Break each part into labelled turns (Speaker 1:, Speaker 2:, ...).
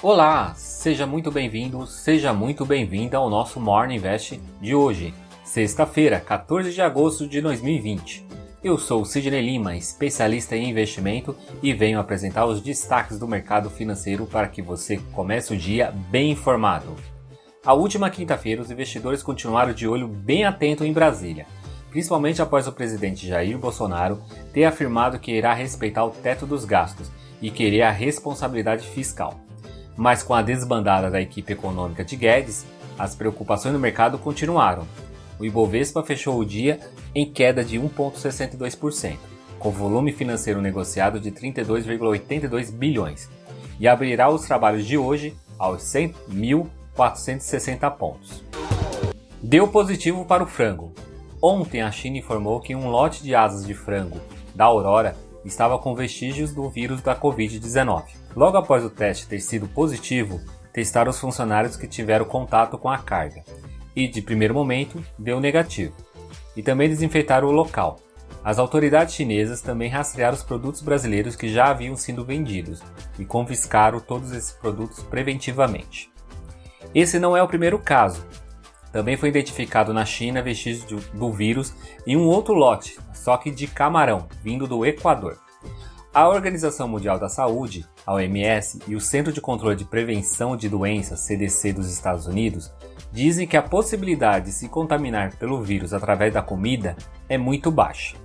Speaker 1: Olá, seja muito bem-vindo, seja muito bem-vinda ao nosso Morning Invest de hoje, sexta-feira, 14 de agosto de 2020. Eu sou Sidney Lima, especialista em investimento e venho apresentar os destaques do mercado financeiro para que você comece o dia bem informado. A última quinta-feira, os investidores continuaram de olho bem atento em Brasília, principalmente após o presidente Jair Bolsonaro ter afirmado que irá respeitar o teto dos gastos e querer a responsabilidade fiscal. Mas com a desbandada da equipe econômica de Guedes, as preocupações no mercado continuaram. O Ibovespa fechou o dia em queda de 1,62%, com volume financeiro negociado de 32,82 bilhões, e abrirá os trabalhos de hoje aos 100.460 pontos. Deu positivo para o frango. Ontem a China informou que um lote de asas de frango da Aurora estava com vestígios do vírus da Covid-19. Logo após o teste ter sido positivo, testaram os funcionários que tiveram contato com a carga e, de primeiro momento, deu negativo. E também desinfetaram o local. As autoridades chinesas também rastrearam os produtos brasileiros que já haviam sido vendidos e confiscaram todos esses produtos preventivamente. Esse não é o primeiro caso. Também foi identificado na China vestígios do vírus em um outro lote, só que de camarão, vindo do Equador. A Organização Mundial da Saúde, a OMS, e o Centro de Controle de Prevenção de Doenças, CDC dos Estados Unidos, dizem que a possibilidade de se contaminar pelo vírus através da comida é muito baixa.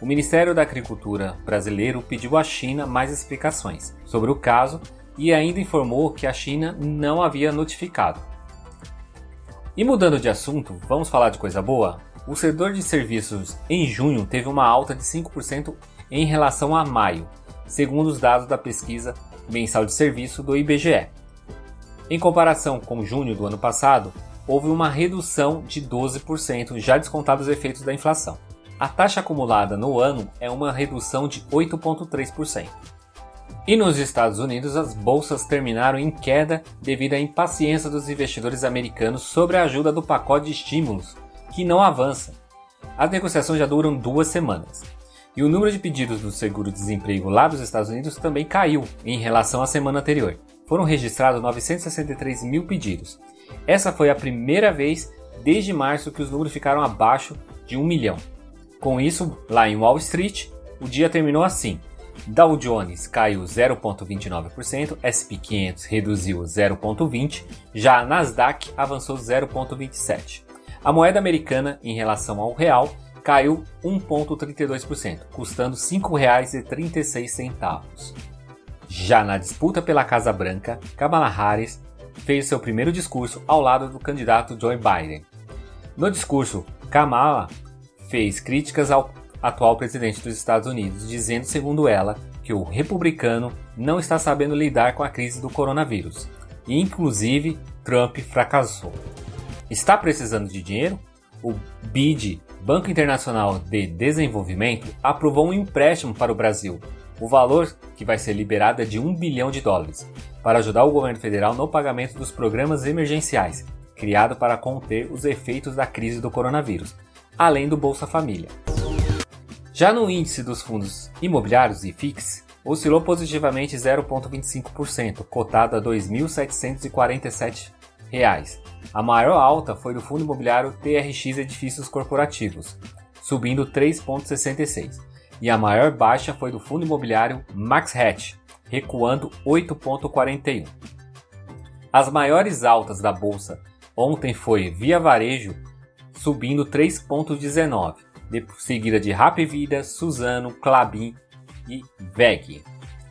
Speaker 1: O Ministério da Agricultura brasileiro pediu à China mais explicações sobre o caso e ainda informou que a China não havia notificado. E mudando de assunto, vamos falar de coisa boa? O setor de serviços em junho teve uma alta de 5% em relação a maio, segundo os dados da pesquisa mensal de serviço do IBGE. Em comparação com junho do ano passado, houve uma redução de 12%, já descontados os efeitos da inflação. A taxa acumulada no ano é uma redução de 8,3%. E nos Estados Unidos, as bolsas terminaram em queda devido à impaciência dos investidores americanos sobre a ajuda do pacote de estímulos, que não avança. As negociações já duram duas semanas. E o número de pedidos do seguro-desemprego lá dos Estados Unidos também caiu em relação à semana anterior. Foram registrados 963 mil pedidos. Essa foi a primeira vez desde março que os números ficaram abaixo de um milhão. Com isso, lá em Wall Street, o dia terminou assim: Dow Jones caiu 0,29%, SP 500 reduziu 0,20%, já a Nasdaq avançou 0,27%. A moeda americana em relação ao real caiu 1,32%, custando R$ 5,36. Já na disputa pela Casa Branca, Kamala Harris fez seu primeiro discurso ao lado do candidato Joe Biden. No discurso, Kamala fez críticas ao atual presidente dos Estados Unidos, dizendo, segundo ela, que o republicano não está sabendo lidar com a crise do coronavírus. E, inclusive, Trump fracassou. Está precisando de dinheiro? O BID, Banco Internacional de Desenvolvimento, aprovou um empréstimo para o Brasil. O valor que vai ser liberado é de 1 bilhão de dólares, para ajudar o governo federal no pagamento dos programas emergenciais, criado para conter os efeitos da crise do coronavírus, além do Bolsa Família. Já no índice dos fundos imobiliários e FIX, oscilou positivamente 0,25%, cotado a R$ 2.747. A maior alta foi do fundo imobiliário TRX Edifícios Corporativos, subindo 3,66%, e a maior baixa foi do fundo imobiliário Max Hatch, recuando 8,41%. As maiores altas da bolsa ontem foi Via Varejo, subindo 3,19%, seguida de Rap Vida, Suzano, Clabin e VEG.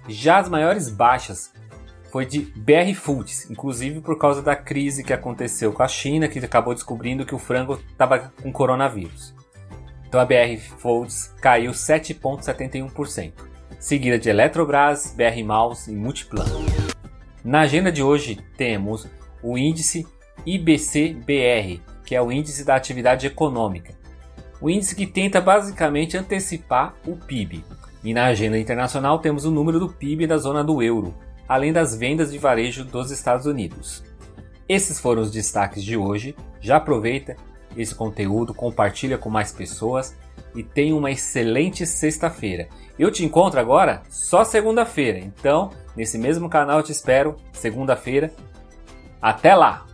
Speaker 1: Já as maiores baixas foi de BR Foods, inclusive por causa da crise que aconteceu com a China, que acabou descobrindo que o frango estava com coronavírus. Então a BR Foods caiu 7,71%, seguida de Eletrobras, BR Malls e Multiplan. Na agenda de hoje temos o índice IBC-BR, que é o índice da atividade econômica, o índice que tenta basicamente antecipar o PIB. E na agenda internacional temos o número do PIB da zona do euro, além das vendas de varejo dos Estados Unidos. Esses foram os destaques de hoje. Já aproveita esse conteúdo, compartilha com mais pessoas e tenha uma excelente sexta-feira. Eu te encontro agora só segunda-feira, então Nesse mesmo canal eu te espero, segunda-feira. Até lá!